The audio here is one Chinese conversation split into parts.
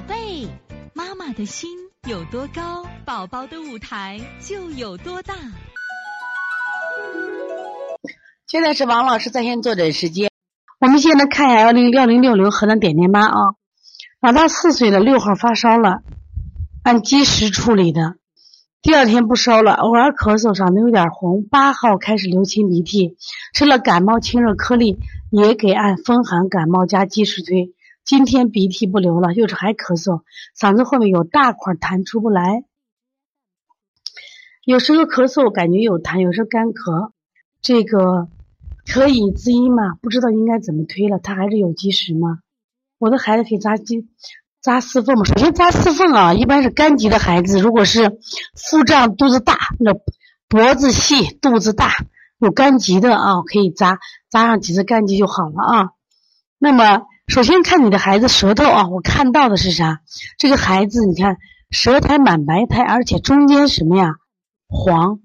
宝贝，妈妈的心有多高，宝宝的舞台就有多大。现在是王老师在线坐诊时间。我们现在看一下幺零幺零六零河南点点妈啊，老大四岁了，六号发烧了，按积食处理的，第二天不烧了，偶尔咳嗽，嗓子有点红。八号开始流清鼻涕，吃了感冒清热颗粒，也给按风寒感冒加积食推。今天鼻涕不流了，又是还咳嗽，嗓子后面有大块痰出不来，有时候咳嗽感觉有痰，有时候干咳，这个可以滋阴吗？不知道应该怎么推了，他还是有积食吗？我的孩子可以扎积扎四缝吗？首先扎四缝啊，一般是肝疾的孩子，如果是腹胀、肚子大、那脖子细、肚子大有肝疾的啊，可以扎扎上几次肝疾就好了啊。那么。首先看你的孩子舌头啊，我看到的是啥？这个孩子你看舌苔满白苔，而且中间什么呀黄？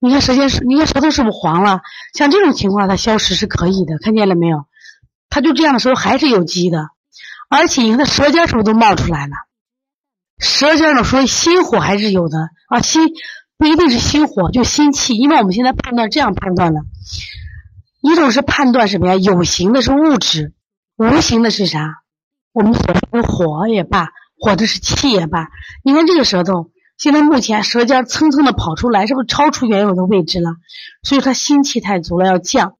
你看舌尖是，你看舌头是不是黄了？像这种情况，它消食是可以的，看见了没有？他就这样的时候还是有积的，而且你看他舌尖是不是都冒出来了？舌尖呢，所以心火还是有的啊，心不一定是心火，就心气，因为我们现在判断这样判断的，一种是判断什么呀？有形的是物质。无形的是啥？我们所说的火也罢，火的是气也罢。你看这个舌头，现在目前舌尖蹭蹭的跑出来，是不是超出原有的位置了？所以它心气太足了，要降。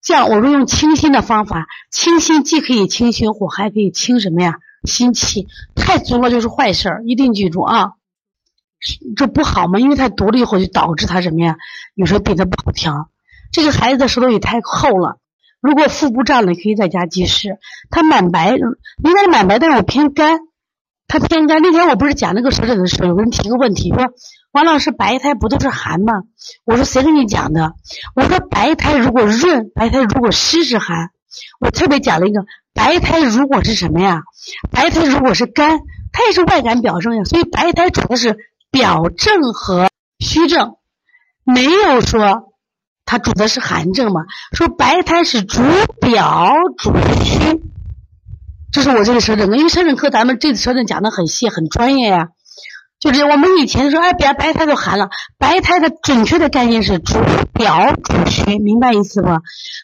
降，我们用清心的方法，清心既可以清心火，还可以清什么呀？心气太足了就是坏事儿，一定记住啊！这不好嘛，因为太毒了以后就导致他什么呀？有时候病他不好调。这个孩子的舌头也太厚了。如果腹部胀了，可以在家积食。它满白，应该是满白，但是我偏干，它偏干。那天我不是讲那个舌诊的时候，有个人提个问题，说王老师白苔不都是寒吗？我说谁跟你讲的？我说白苔如果润，白苔如果湿是寒。我特别讲了一个白苔如果是什么呀？白苔如果是干，它也是外感表症呀。所以白苔主的是表症和虚症，没有说。它主的是寒症嘛？说白苔是主表主虚，这是我这个舌诊科，因为舌诊科咱们这次舌诊讲的很细很专业呀。就是我们以前说，哎，白白苔都寒了，白苔的准确的概念是主表主虚，明白意思不？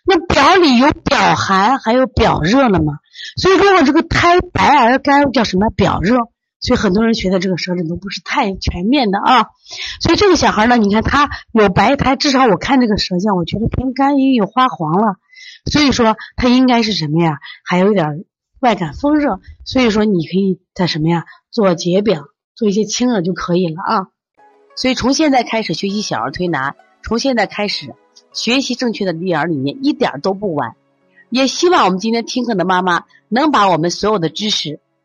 那表里有表寒，还有表热了嘛？所以说，我这个苔白而干，叫什么表热？所以很多人学的这个舌诊都不是太全面的啊，所以这个小孩呢，你看他有白苔，至少我看这个舌象，我觉得偏干，因为有花黄了，所以说他应该是什么呀？还有一点外感风热，所以说你可以在什么呀？做解表，做一些清热就可以了啊。所以从现在开始学习小儿推拿，从现在开始学习正确的育儿理念，一点都不晚。也希望我们今天听课的妈妈能把我们所有的知识。